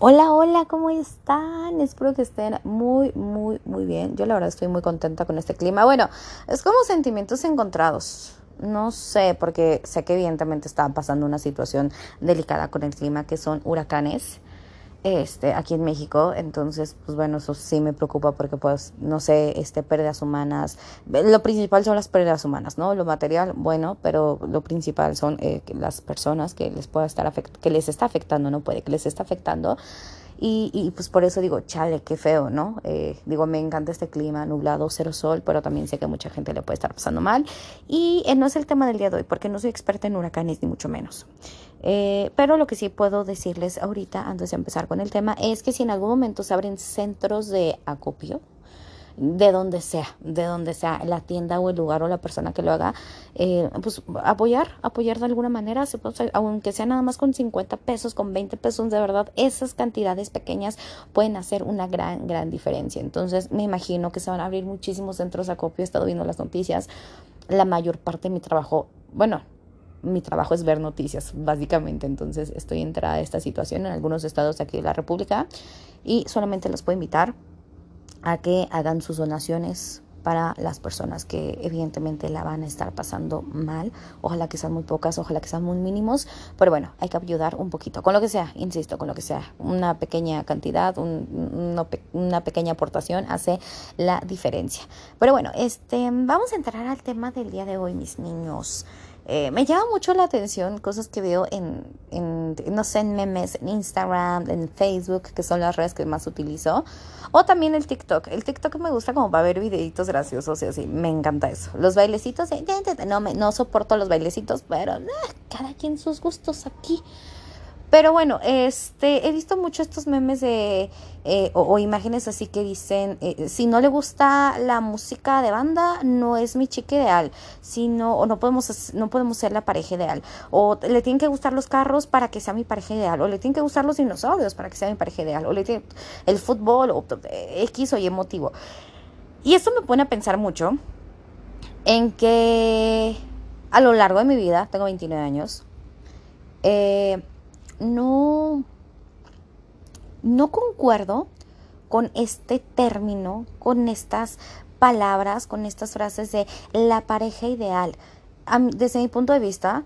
Hola, hola, ¿cómo están? Espero que estén muy, muy, muy bien. Yo la verdad estoy muy contenta con este clima. Bueno, es como sentimientos encontrados. No sé, porque sé que evidentemente está pasando una situación delicada con el clima, que son huracanes este, aquí en México. Entonces, pues bueno, eso sí me preocupa porque, pues, no sé, este, pérdidas humanas. Lo principal son las pérdidas humanas, ¿no? Lo material, bueno, pero lo principal son eh, las personas que les pueda estar que les está afectando, no puede, que les está afectando. Y, y pues por eso digo, chale, qué feo, ¿no? Eh, digo, me encanta este clima nublado, cero sol, pero también sé que mucha gente le puede estar pasando mal. Y eh, no es el tema del día de hoy, porque no soy experta en huracanes, ni mucho menos. Eh, pero lo que sí puedo decirles ahorita, antes de empezar con el tema, es que si en algún momento se abren centros de acopio, de donde sea, de donde sea, la tienda o el lugar o la persona que lo haga, eh, pues apoyar, apoyar de alguna manera, aunque sea nada más con 50 pesos, con 20 pesos, de verdad, esas cantidades pequeñas pueden hacer una gran, gran diferencia. Entonces, me imagino que se van a abrir muchísimos centros de acopio, he estado viendo las noticias, la mayor parte de mi trabajo, bueno, mi trabajo es ver noticias, básicamente. Entonces estoy enterada de esta situación en algunos estados de aquí de la República y solamente los puedo invitar a que hagan sus donaciones para las personas que evidentemente la van a estar pasando mal. Ojalá que sean muy pocas, ojalá que sean muy mínimos, pero bueno, hay que ayudar un poquito, con lo que sea, insisto, con lo que sea. Una pequeña cantidad, una, una pequeña aportación hace la diferencia. Pero bueno, este, vamos a entrar al tema del día de hoy, mis niños. Eh, me llama mucho la atención cosas que veo en, en, no sé, en memes, en Instagram, en Facebook, que son las redes que más utilizo, o también el TikTok. El TikTok me gusta como para ver videitos graciosos y así, me encanta eso. Los bailecitos, no, me, no soporto los bailecitos, pero cada quien sus gustos aquí. Pero bueno, este, he visto mucho estos memes de, eh, o, imágenes así que dicen, eh, si no le gusta la música de banda, no es mi chica ideal, sino, o no podemos, no podemos ser la pareja ideal, o le tienen que gustar los carros para que sea mi pareja ideal, o le tienen que gustar los dinosaurios para que sea mi pareja ideal, o le tiene el fútbol, o X o Y motivo. Y eso me pone a pensar mucho en que a lo largo de mi vida, tengo 29 años, eh, no, no concuerdo con este término, con estas palabras, con estas frases de la pareja ideal. desde mi punto de vista,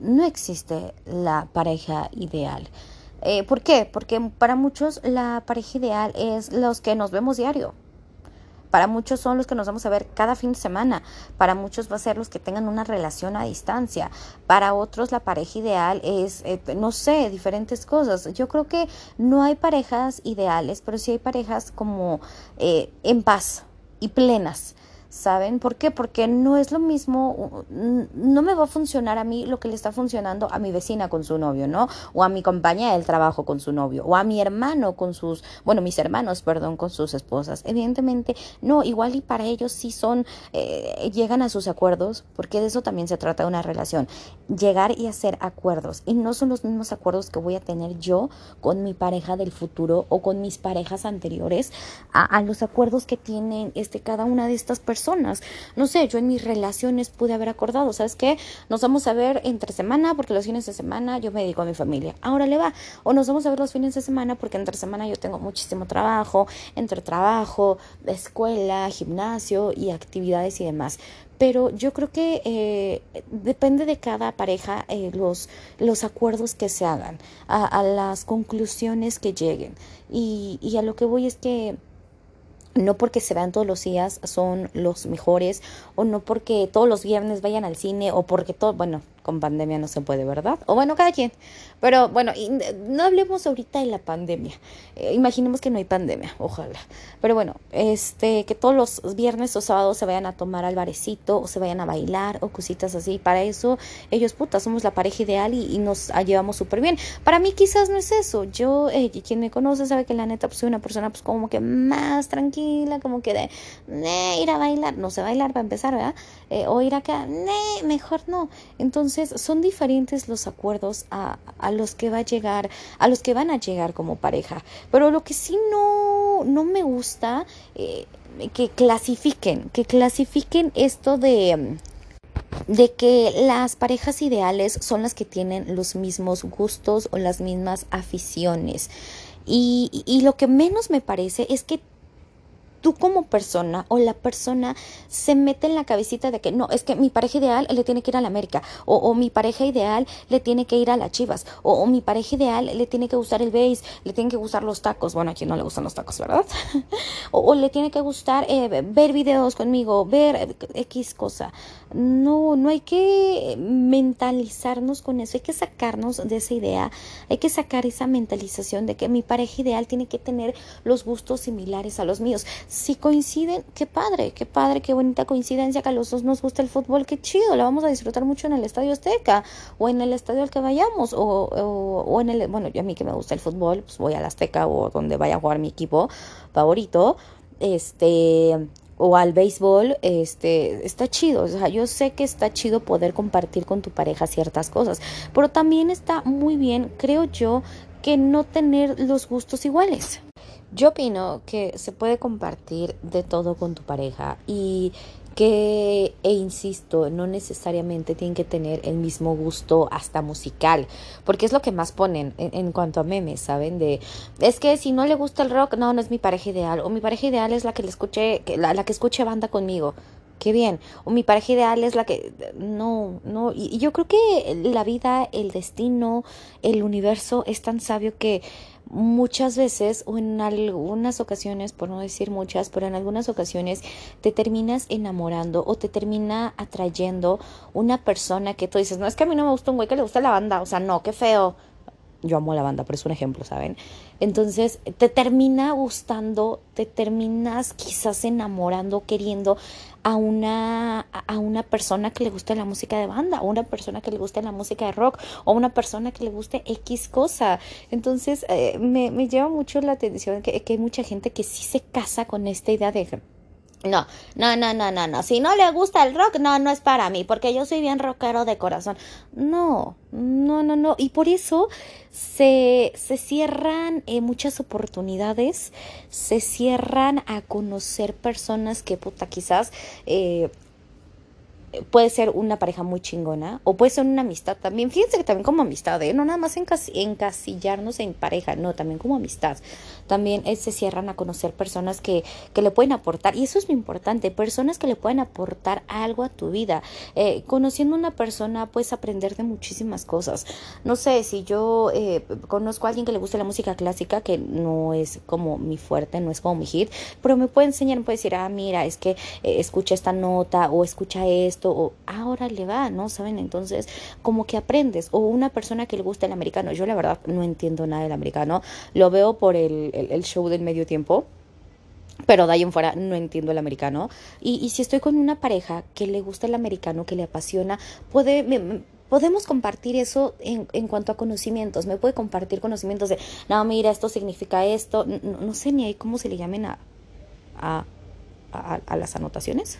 no existe la pareja ideal. Eh, ¿Por qué? Porque para muchos la pareja ideal es los que nos vemos diario. Para muchos son los que nos vamos a ver cada fin de semana. Para muchos va a ser los que tengan una relación a distancia. Para otros la pareja ideal es, eh, no sé, diferentes cosas. Yo creo que no hay parejas ideales, pero sí hay parejas como eh, en paz y plenas. ¿Saben por qué? Porque no es lo mismo, no me va a funcionar a mí lo que le está funcionando a mi vecina con su novio, ¿no? O a mi compañera del trabajo con su novio, o a mi hermano con sus, bueno, mis hermanos, perdón, con sus esposas. Evidentemente, no, igual y para ellos sí son, eh, llegan a sus acuerdos, porque de eso también se trata una relación. Llegar y hacer acuerdos. Y no son los mismos acuerdos que voy a tener yo con mi pareja del futuro o con mis parejas anteriores a, a los acuerdos que tienen este, cada una de estas personas no sé, yo en mis relaciones pude haber acordado, ¿sabes qué? Nos vamos a ver entre semana porque los fines de semana yo me dedico a mi familia. Ahora le va. O nos vamos a ver los fines de semana porque entre semana yo tengo muchísimo trabajo, entre trabajo, escuela, gimnasio y actividades y demás pero yo creo que eh, depende de cada pareja eh, los, los acuerdos que se hagan, a, las conclusiones que lleguen. Y, y a lo que voy es que no porque se vean todos los días son los mejores o no porque todos los viernes vayan al cine o porque todo, bueno, con pandemia no se puede, ¿verdad? O bueno, cada quien. Pero bueno, no hablemos ahorita de la pandemia. Eh, imaginemos que no hay pandemia, ojalá. Pero bueno, este, que todos los viernes o sábados se vayan a tomar al barecito o se vayan a bailar o cositas así. Para eso, ellos, puta, somos la pareja ideal y, nos llevamos súper bien. Para mí quizás no es eso. Yo, eh, quien me conoce sabe que la neta pues, soy una persona pues como que más tranquila, como que de ir a bailar. No sé bailar para empezar, ¿verdad? Eh, o ir acá, mejor no. Entonces, entonces son diferentes los acuerdos a, los que va a llegar, a los que van a llegar como pareja. Pero lo que sí no, no me gusta, eh, que clasifiquen, que clasifiquen esto de de que las parejas ideales son las que tienen los mismos gustos o las mismas aficiones. Y, y, lo que menos me parece es que tú como persona o la persona se mete en la cabecita de que no, es que mi pareja ideal le tiene que ir a la América, o, mi pareja ideal le tiene que ir a las Chivas, o, mi pareja ideal le tiene que gustar el base, le tienen que gustar los tacos, bueno, a quien no le gustan los tacos, ¿verdad? o, le tiene que gustar eh, ver videos conmigo, ver X cosa. No, no hay que mentalizarnos con eso, hay que sacarnos de esa idea, hay que sacar esa mentalización de que mi pareja ideal tiene que tener los gustos similares a los míos si coinciden, qué padre, qué padre, qué bonita coincidencia que a los dos nos gusta el fútbol, qué chido, la vamos a disfrutar mucho en el Estadio Azteca o en el estadio al que vayamos o, o, en el, bueno, yo a mí que me gusta el fútbol, pues voy al Azteca o donde vaya a jugar mi equipo favorito, este, o al béisbol, este, está chido. O sea, yo sé que está chido poder compartir con tu pareja ciertas cosas, pero también está muy bien, creo yo, que no tener los gustos iguales. Yo opino que se puede compartir de todo con tu pareja y que, e insisto, no necesariamente tienen que tener el mismo gusto hasta musical, porque es lo que más ponen en, cuanto a memes, ¿saben? De, es que si no le gusta el rock, no, no es mi pareja ideal, o mi pareja ideal es la que le escuche, la, la que escuche banda conmigo qué bien. O mi pareja ideal es la que... No, no. y, yo creo que la vida, el destino, el universo es tan sabio que muchas veces o en algunas ocasiones, por no decir muchas, pero en algunas ocasiones te terminas enamorando o te termina atrayendo una persona que tú dices, no es que a mí no me gusta un güey que le gusta la banda, o sea, no, qué feo. Yo amo la banda, pero es un ejemplo, ¿saben? Entonces te termina gustando, te terminas quizás enamorando, queriendo a una, a una persona que le guste la música de banda, o una persona que le guste la música de rock, o una persona que le guste X cosa. Entonces, eh, me, me lleva mucho la atención que, que hay mucha gente que sí se casa con esta idea de no, no, no, no, no, no. Si no le gusta el rock, no, no es para mí, porque yo soy bien rockero de corazón. No, no, no, no. Y por eso se, se cierran eh, muchas oportunidades, se cierran a conocer personas que, puta, quizás eh, puede ser una pareja muy chingona o puede ser una amistad también. Fíjense que también como amistad, ¿eh? no nada más encasillarnos en pareja, no, también como amistad. También eh, se cierran a conocer personas que, que le pueden aportar, y eso es lo importante, personas que le pueden aportar algo a tu vida. Eh, conociendo una persona puedes aprender de muchísimas cosas. No sé, si yo eh, conozco a alguien que le gusta la música clásica, que no es como mi fuerte, no es como mi hit, pero me puede enseñar, me puede decir, ah, mira, es que escucha esta nota o escucha esto o ahora le va, ¿no? ¿Saben? Entonces, como que aprendes. O una persona que le gusta el americano. Yo la verdad no entiendo nada del americano. Lo veo por el, el, show del medio tiempo pero de ahí en fuera no entiendo el americano. Y, y, si estoy con una pareja que le gusta el americano, que le apasiona, puede, podemos compartir eso en, en, cuanto a conocimientos. Me puede compartir conocimientos de, no, mira, esto significa esto. No, sé ni ahí cómo se le llamen a, a, a las anotaciones.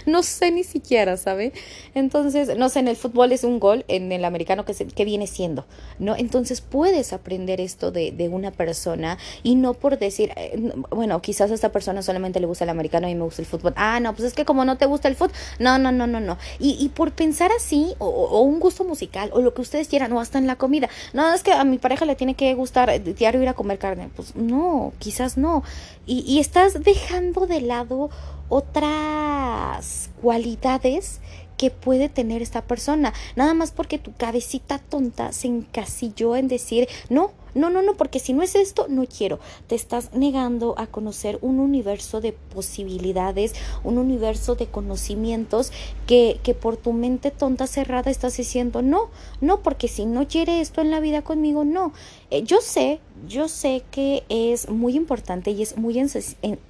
no sé ni siquiera, ¿sabe? Entonces, no sé, en el fútbol es un gol, en el americano que, que viene siendo, ¿no? Entonces puedes aprender esto de, de una persona y no por decir, eh, bueno, quizás a esta persona solamente le gusta el americano y me gusta el fútbol. Ah, no, pues es que como no te gusta el fútbol, no, no, no, no, no. Y, y por pensar así, o, un gusto musical, o lo que ustedes quieran, o hasta en la comida, no, es que a mi pareja le tiene que gustar eh, diario ir a comer carne. Pues no, quizás no. Y, y estás dejando de lado otras cualidades que puede tener esta persona, nada más porque tu cabecita tonta se encasilló en decir, no, no, no, no, porque si no es esto, no quiero. Te estás negando a conocer un universo de posibilidades, un universo de conocimientos que, que por tu mente tonta cerrada estás diciendo, no, no, porque si no quiere esto en la vida conmigo, no. Eh, yo sé, yo sé que es muy importante y es muy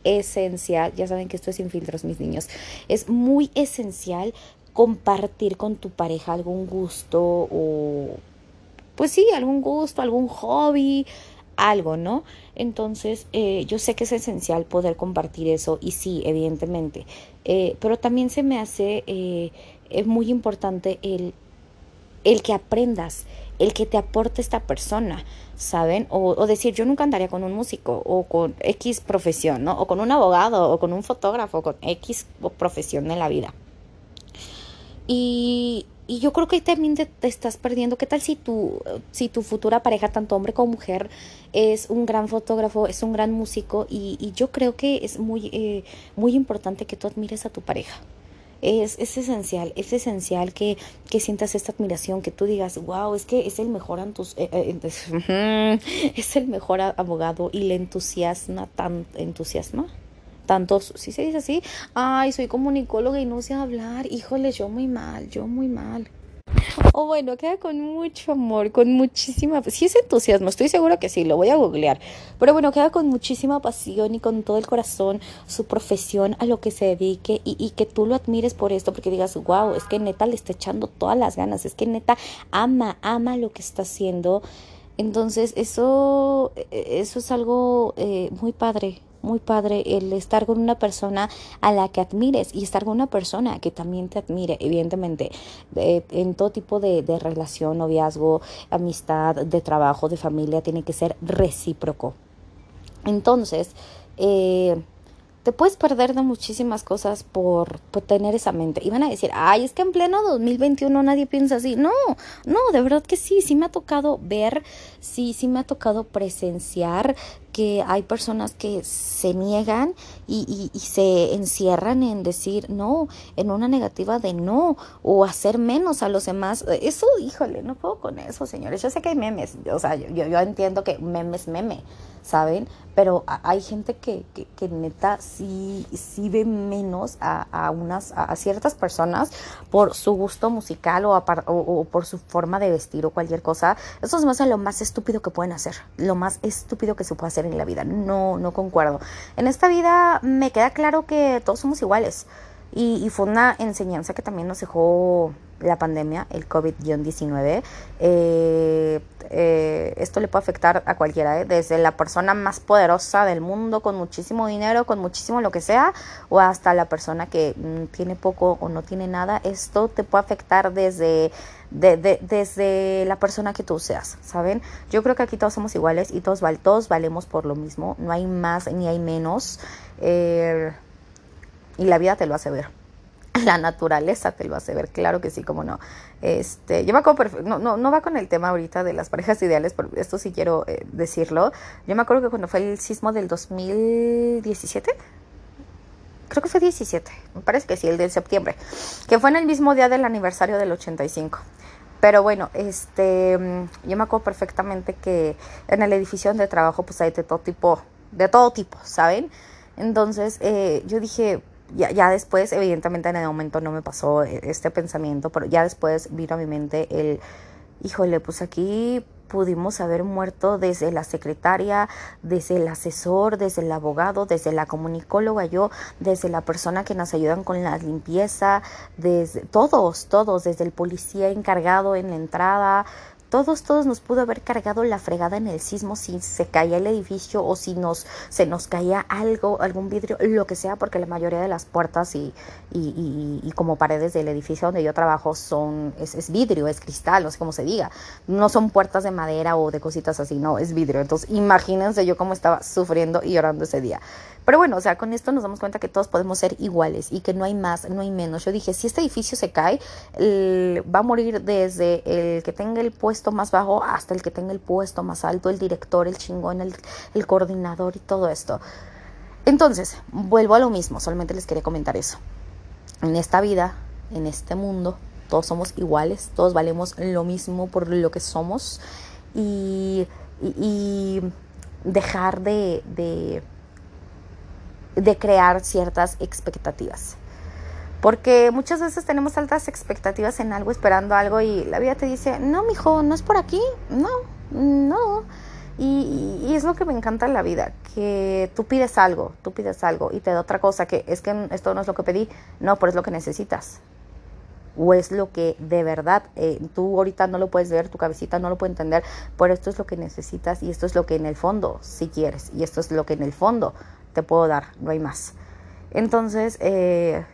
esencial, ya saben que esto es sin filtros, mis niños, es muy esencial compartir con tu pareja algún gusto o pues sí, algún gusto, algún hobby, algo, ¿no? Entonces, eh, yo sé que es esencial poder compartir eso y sí, evidentemente, eh, pero también se me hace eh, es muy importante el, el que aprendas, el que te aporte esta persona, ¿saben? O, o, decir, yo nunca andaría con un músico o con X profesión, ¿no? O con un abogado o con un fotógrafo, con X profesión en la vida. Y, y yo creo que también te, estás perdiendo. ¿Qué tal si tu, si tu futura pareja, tanto hombre como mujer, es un gran fotógrafo, es un gran músico? Y, y yo creo que es muy, eh, muy importante que tú admires a tu pareja. Es, es, esencial, es esencial que, que, sientas esta admiración, que tú digas, wow, es que es el mejor antus eh, eh, es el mejor abogado y le entusiasma tan entusiasma tantos, si se dice así, ay, soy comunicóloga y no sé hablar, híjole, yo muy mal, yo muy mal. O bueno, queda con mucho amor, con muchísima, si es entusiasmo, estoy segura que sí, lo voy a googlear. Pero bueno, queda con muchísima pasión y con todo el corazón su profesión a lo que se dedique y, que tú lo admires por esto, porque digas, wow, es que neta le está echando todas las ganas, es que neta ama, ama lo que está haciendo. Entonces, eso, eso es algo eh, muy padre, muy padre el estar con una persona a la que admires y estar con una persona que también te admire, evidentemente, en todo tipo de, relación, noviazgo, amistad, de trabajo, de familia, tiene que ser recíproco. Entonces, eh, te puedes perder de muchísimas cosas por, por, tener esa mente. Y van a decir, ay, es que en pleno 2021 nadie piensa así. No, no, de verdad que sí, sí me ha tocado ver, sí, sí me ha tocado presenciar que hay personas que se niegan y, y, se encierran en decir no, en una negativa de no, o hacer menos a los demás. Eso, híjole, no puedo con eso, señores. Yo sé que hay memes, o sea, yo, yo entiendo que memes meme, ¿saben? Pero hay gente que, que, neta sí, sí ve menos a, a unas, a, ciertas personas por su gusto musical o, o, por su forma de vestir o cualquier cosa. Eso es más lo más estúpido que pueden hacer, lo más estúpido que se puede hacer en la vida. No, no concuerdo. En esta vida me queda claro que todos somos iguales. Y, y fue una enseñanza que también nos dejó la pandemia, el COVID-19. Eh, eh, esto le puede afectar a cualquiera, ¿eh? desde la persona más poderosa del mundo, con muchísimo dinero, con muchísimo lo que sea, o hasta la persona que mm, tiene poco o no tiene nada. Esto te puede afectar desde, desde la persona que tú seas, ¿saben? Yo creo que aquí todos somos iguales y todos, todos valemos por lo mismo, no hay más ni hay menos. Y la vida te lo hace ver. la naturaleza te lo hace ver, claro que sí, como no. Este, yo me acuerdo, no, no, no va con el tema ahorita de las parejas ideales, pero esto sí quiero eh, decirlo. Yo me acuerdo que cuando fue el sismo del 2017, creo que fue 17, me parece que sí, el de septiembre, que fue en el mismo día del aniversario del 85. Pero bueno, este, yo me acuerdo perfectamente que en el edificio donde trabajo, pues hay de todo tipo, de todo tipo, ¿saben? Entonces, eh, yo dije, ya, ya después, evidentemente en el momento no me pasó e, este pensamiento, pero ya después vino a mi mente el, híjole, pues aquí pudimos haber muerto desde la secretaria, desde el asesor, desde el abogado, desde la comunicóloga, yo, desde la persona que nos ayudan con la limpieza, desde todos, todos, desde el policía encargado en la entrada, todos, todos nos pudo haber cargado la fregada en el sismo si se caía el edificio o si nos, se nos caía algo, algún vidrio, lo que sea, porque la mayoría de las puertas y, y, y, como paredes del edificio donde yo trabajo son, es, es, vidrio, es cristal, no sé cómo se diga. No son puertas de madera o de cositas así, no, es vidrio. Entonces, imagínense yo cómo estaba sufriendo y llorando ese día. Pero bueno, o sea, con esto nos damos cuenta que todos podemos ser iguales y que no hay más, no hay menos. Yo dije, si este edificio se cae, va a morir desde el que tenga el puesto más bajo hasta el que tenga el puesto más alto, el director, el chingón, el, coordinador y todo esto. Entonces, vuelvo a lo mismo, solamente les quería comentar eso. En esta vida, en este mundo, todos somos iguales, todos valemos lo mismo por lo que somos y, dejar de, de de crear ciertas expectativas. Porque muchas veces tenemos altas expectativas en algo, esperando algo, y la vida te dice, no, mijo, no es por aquí, no, no. Y, es lo que me encanta en la vida, que tú pides algo, tú pides algo y te da otra cosa, que es que esto no es lo que pedí, no, pero es lo que necesitas. O es lo que de verdad, eh, tú ahorita no lo puedes ver, tu cabecita no lo puede entender, pero esto es lo que necesitas y esto es lo que en el fondo si quieres y esto es lo que en el fondo te puedo dar, no hay más. Entonces, eh,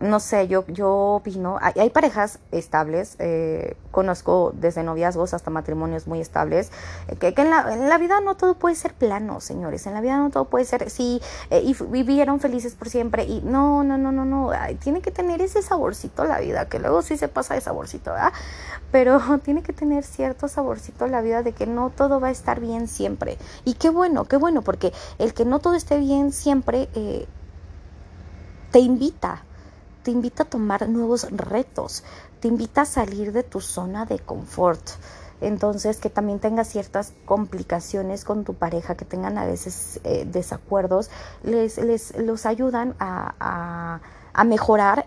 no sé, yo, yo opino, hay, hay parejas estables, eh, conozco desde noviazgos hasta matrimonios muy estables, eh, que, que en, la, en, la, vida no todo puede ser plano, señores, en la vida no todo puede ser, sí, eh, y vivieron felices por siempre, y no, no, no, no, no, tiene que tener ese saborcito la vida, que luego sí se pasa de saborcito, ¿verdad? Pero tiene que tener cierto saborcito la vida de que no todo va a estar bien siempre, y qué bueno, qué bueno, porque el que no todo esté bien siempre... Te invita te invita a tomar nuevos retos, te invita a salir de tu zona de confort. Entonces, que también tengas ciertas complicaciones con tu pareja, que tengan a veces eh, desacuerdos, les, les los ayudan a, a, a mejorar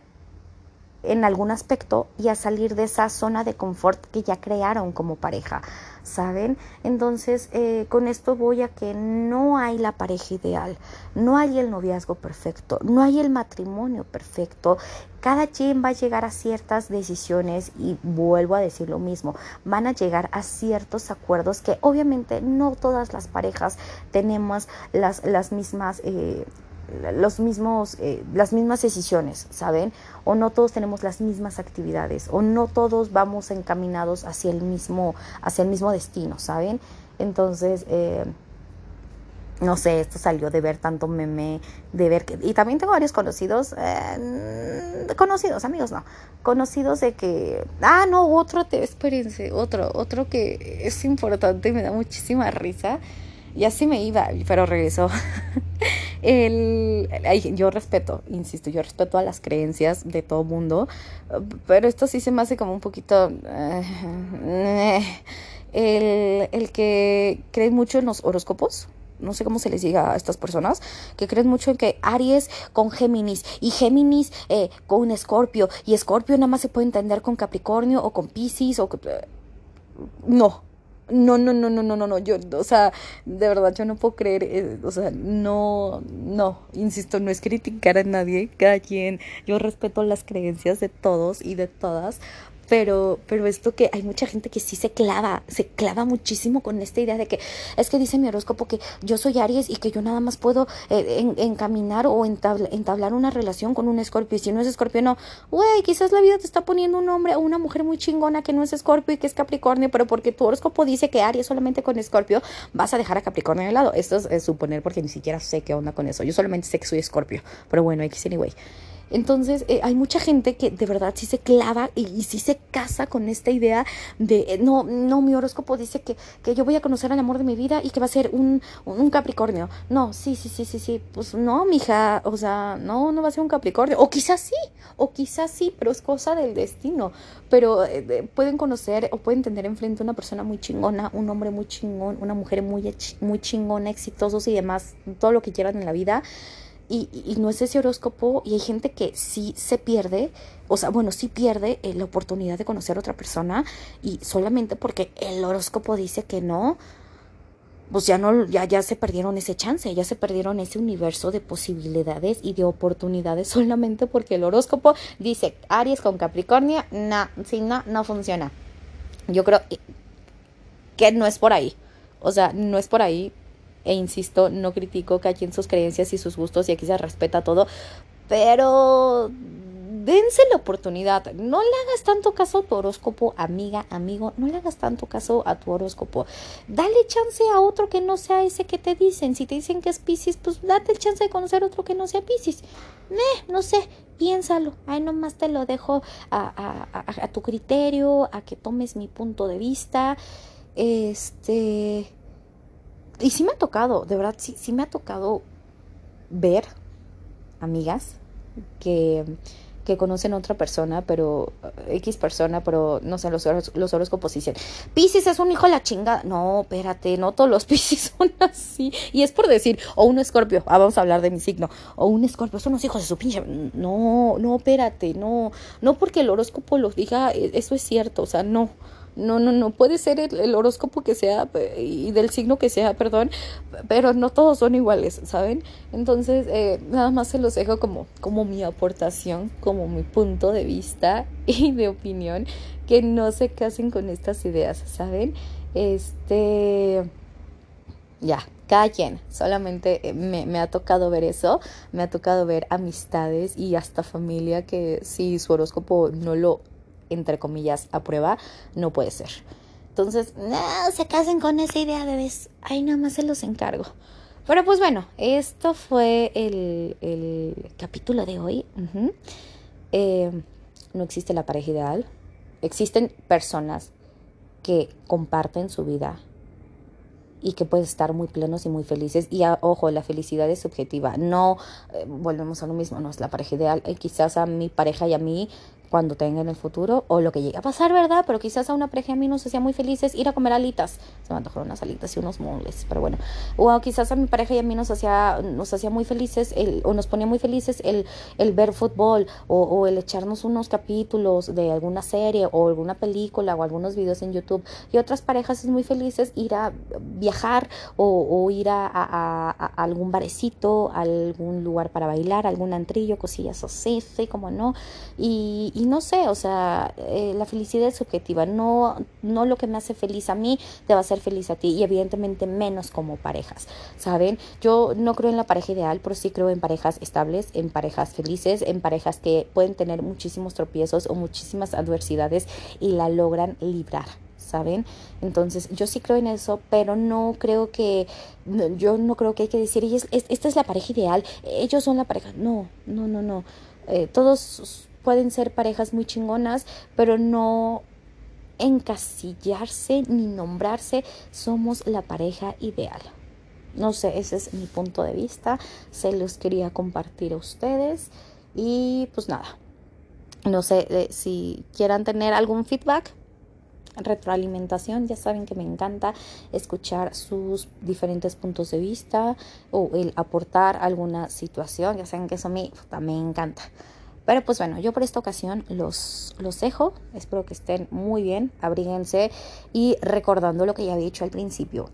en algún aspecto y a salir de esa zona de confort que ya crearon como pareja, ¿saben? Entonces, eh, con esto voy a que no hay la pareja ideal, no hay el noviazgo perfecto, no hay el matrimonio perfecto. Cada quien va a llegar a ciertas decisiones y vuelvo a decir lo mismo, van a llegar a ciertos acuerdos que obviamente no todas las parejas tenemos las, las mismas... Eh, los mismos, eh, las mismas decisiones, ¿saben? O no todos tenemos las mismas actividades, o no todos vamos encaminados hacia el mismo, hacia el mismo destino, ¿saben? Entonces, eh, no sé, esto salió de ver tanto meme, de ver que, y también tengo varios conocidos, eh, conocidos, amigos, no, conocidos de que, ah, no, otro, te, espérense, otro, otro que es importante y me da muchísima risa, y así me iba, pero regresó. El, yo respeto, insisto, yo respeto a las creencias de todo mundo, pero esto sí se me hace como un poquito... Eh, el, el que cree mucho en los horóscopos, no sé cómo se les diga a estas personas, que creen mucho en que Aries con Géminis y Géminis eh, con Escorpio y Escorpio nada más se puede entender con Capricornio o con Pisces o... no, no, no, no, no, no, no, no, yo, o sea, de verdad yo no puedo creer, eh, o sea, no, no, insisto, no es criticar a nadie, cada quien, yo respeto las creencias de todos y de todas, pero, pero esto que hay mucha gente que sí se clava, se clava muchísimo con esta idea de que es que dice mi horóscopo que yo soy Aries y que yo nada más puedo eh, en, encaminar o entabla, entablar una relación con un escorpio. Y si no es escorpio, no, güey, quizás la vida te está poniendo un hombre o una mujer muy chingona que no es escorpio y que es Capricornio, pero porque tu horóscopo dice que Aries solamente con escorpio vas a dejar a Capricornio de lado. Esto es, suponer porque ni siquiera sé qué onda con eso. Yo solamente sé que soy escorpio, pero bueno, X anyway. Entonces, eh, hay mucha gente que de verdad sí se clava y, sí se casa con esta idea de, eh, no, no, mi horóscopo dice que, que, yo voy a conocer al amor de mi vida y que va a ser un, un, Capricornio. No, sí, sí, sí, sí, sí. Pues no, mija, o sea, no, no va a ser un Capricornio. O quizás sí, o quizás sí, pero es cosa del destino. Pero eh, pueden conocer o pueden tener enfrente una persona muy chingona, un hombre muy chingón, una mujer muy, muy chingona, exitosos y demás, todo lo que quieran en la vida y, y, no es ese horóscopo y hay gente que sí se pierde, o sea, bueno, sí pierde eh, la oportunidad de conocer a otra persona y solamente porque el horóscopo dice que no, pues ya no, ya, ya se perdieron ese chance, ya se perdieron ese universo de posibilidades y de oportunidades solamente porque el horóscopo dice Aries con Capricornio, no, si no, no funciona. Yo creo que no es por ahí. O sea, no es por ahí e insisto, no critico que aquí en sus creencias y sus gustos y aquí se respeta todo, pero dense la oportunidad. No le hagas tanto caso a tu horóscopo, amiga, amigo. No le hagas tanto caso a tu horóscopo. Dale chance a otro que no sea ese que te dicen. Si te dicen que es Pisces, pues date el chance de conocer otro que no sea Pisces. Eh, no sé, piénsalo. Ahí nomás te lo dejo a, a, a, a tu criterio, a que tomes mi punto de vista. Este y sí me ha tocado, de verdad, sí, sí me ha tocado ver amigas que, que conocen a otra persona, pero eh, X persona, pero no sé, los, los horóscopos dicen, Pisces es un hijo de la chingada. No, espérate, no todos los Pisces son así. Y es por decir, o un escorpio, ah, vamos a hablar de mi signo, o un escorpio, son los hijos de su pinche. No, no, espérate, no, no porque el horóscopo los diga, e, eso es cierto, o sea, no. No, no, no puede ser el, horóscopo que sea y del signo que sea, perdón, pero no todos son iguales, ¿saben? Entonces, eh, nada más se los dejo como, como mi aportación, como mi punto de vista y de opinión, que no se casen con estas ideas, ¿saben? Este, ya, cada quien, solamente eh, me, me, ha tocado ver eso, me ha tocado ver amistades y hasta familia que si su horóscopo no lo, entre comillas, aprueba, no puede ser. Entonces, no se casen con esa idea, bebés. Ahí nada más se los encargo. Pero pues bueno, esto fue el, el capítulo de hoy. Eh, no existe la pareja ideal. Existen personas que comparten su vida y que pueden estar muy plenos y muy felices. Y ojo, la felicidad es subjetiva. No, eh, volvemos a lo mismo, no es la pareja ideal. Eh, quizás a mi pareja y a mí cuando tenga en el futuro o lo que llegue a pasar, ¿verdad? Pero quizás a una pareja a mí nos hacía muy felices ir a comer alitas. Se me antojaron unas alitas y unos moles, pero bueno. O quizás a mi pareja y a mí nos hacía, nos hacía muy felices el, o nos ponía muy felices el, el ver fútbol o, el echarnos unos capítulos de alguna serie o alguna película o algunos videos en YouTube. Y otras parejas es muy felices ir a viajar o, ir a, a, a, algún barecito, algún lugar para bailar, algún antrillo, cosillas así, sí, como no. y y no sé, o sea, eh, la felicidad es subjetiva, no, no lo que me hace feliz a mí te va a hacer feliz a ti y evidentemente menos como parejas, ¿saben? Yo no creo en la pareja ideal, pero sí creo en parejas estables, en parejas felices, en parejas que pueden tener muchísimos tropiezos o muchísimas adversidades y la logran librar. ¿saben? Entonces, yo sí creo en eso, pero no creo que, yo no creo que hay que decir, esta es la pareja ideal, ellos son la pareja. No, no, no, no. Eh, todos pueden ser parejas muy chingonas, pero no encasillarse ni nombrarse somos la pareja ideal. No sé, ese es mi punto de vista, se los quería compartir a ustedes y pues nada, no sé eh, si quieran tener algún feedback, retroalimentación, ya saben que me encanta escuchar sus diferentes puntos de vista o el aportar alguna situación, ya saben que eso también me encanta. Pero pues bueno, yo por esta ocasión los, los dejo. Espero que estén muy bien, abríguense y recordando lo que ya había dicho al principio.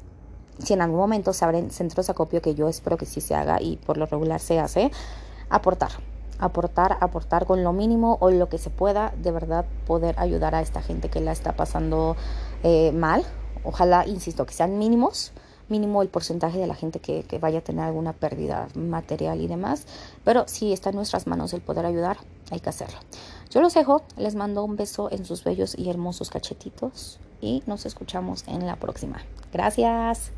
Si en algún momento se abren centros de acopio, que yo espero que sí se haga y por lo regular se hace, aportar, aportar, aportar con lo mínimo o lo que se pueda, de verdad poder ayudar a esta gente que la está pasando eh, mal. Ojalá, insisto, que sean mínimos mínimo el porcentaje de la gente que, vaya a tener alguna pérdida material y demás. Pero si está en nuestras manos el poder ayudar, hay que hacerlo. Yo los dejo, les mando un beso en sus bellos y hermosos cachetitos y nos escuchamos en la próxima. Gracias.